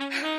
Mm-hmm.